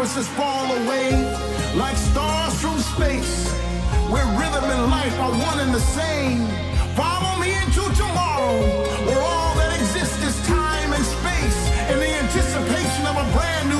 differences fall away like stars from space, where rhythm and life are one and the same. Follow me into tomorrow, where all that exists is time and space, in the anticipation of a brand new.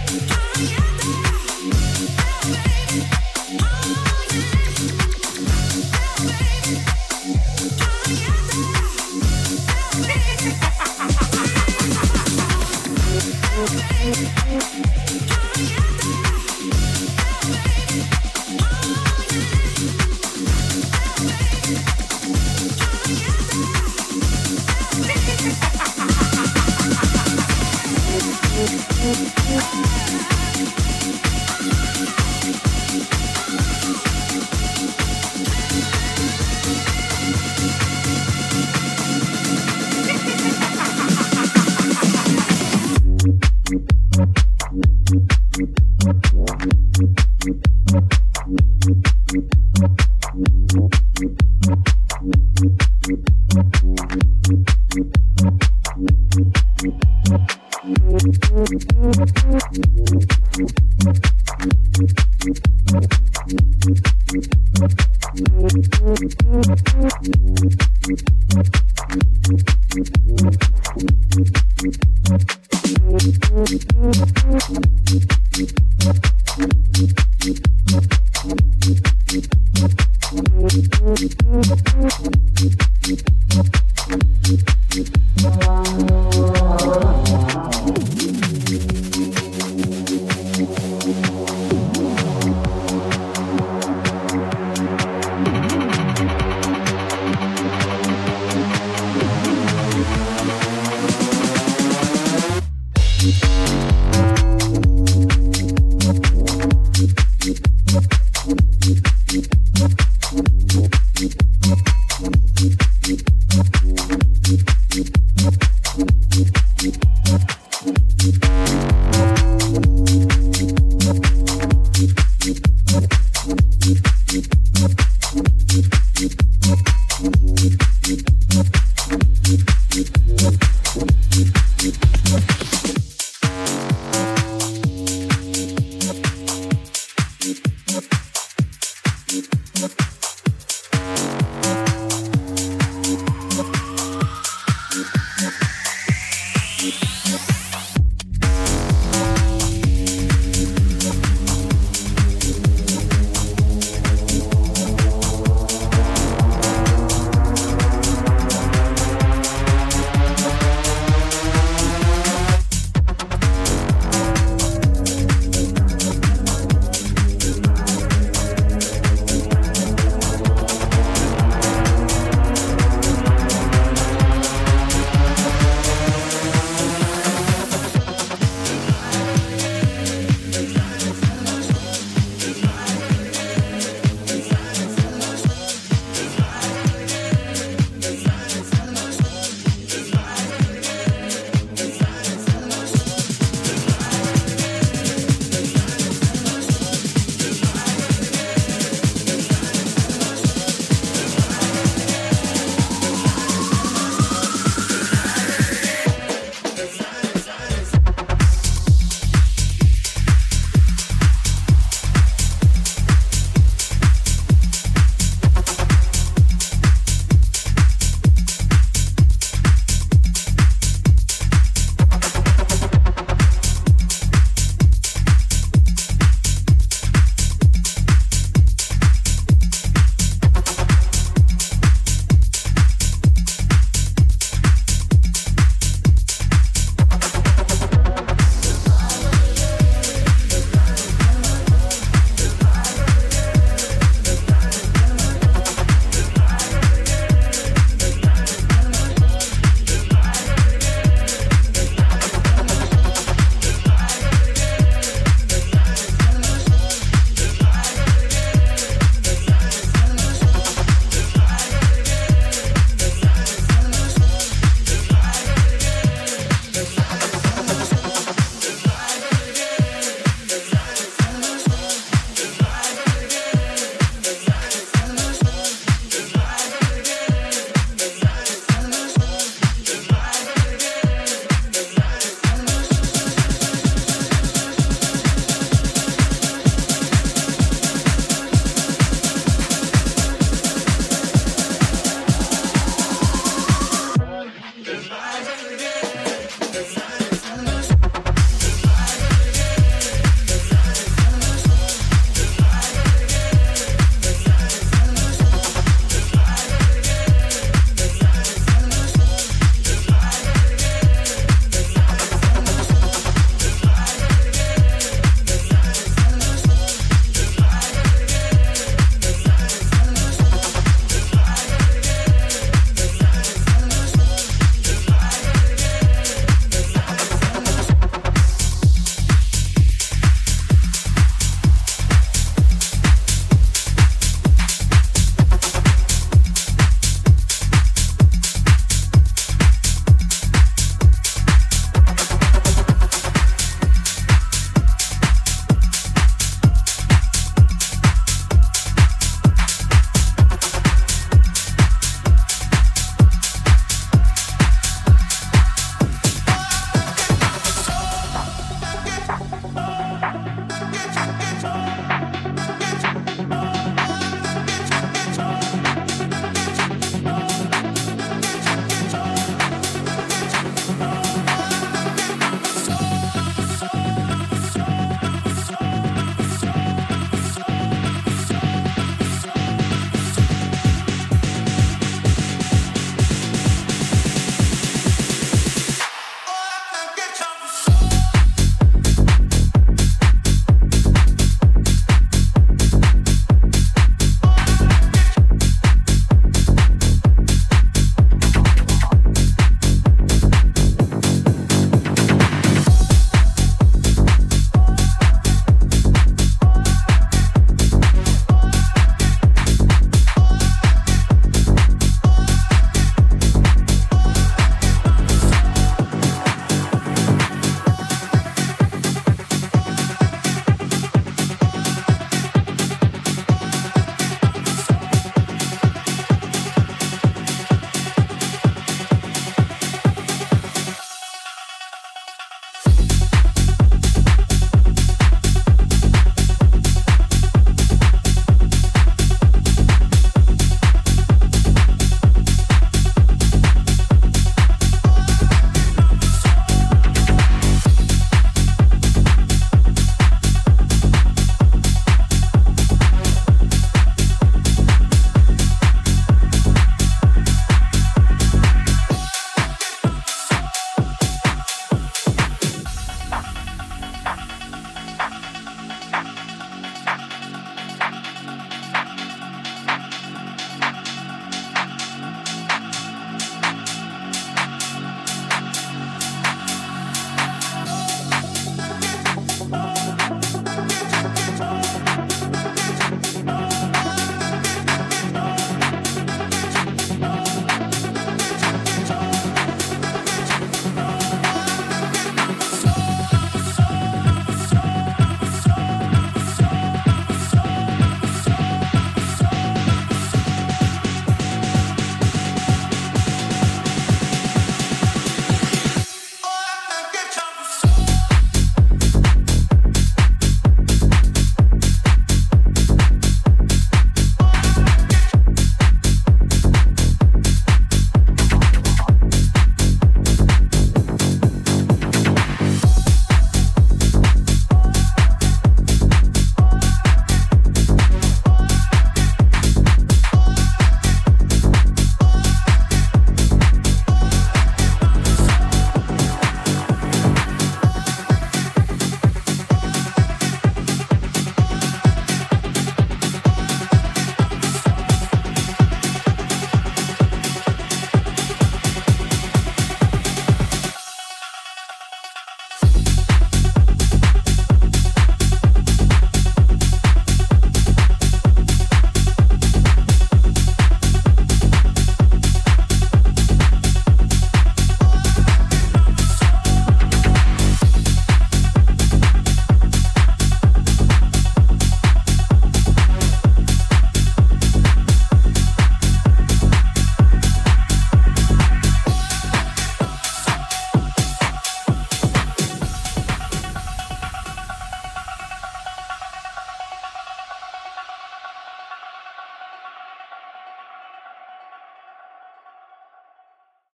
love.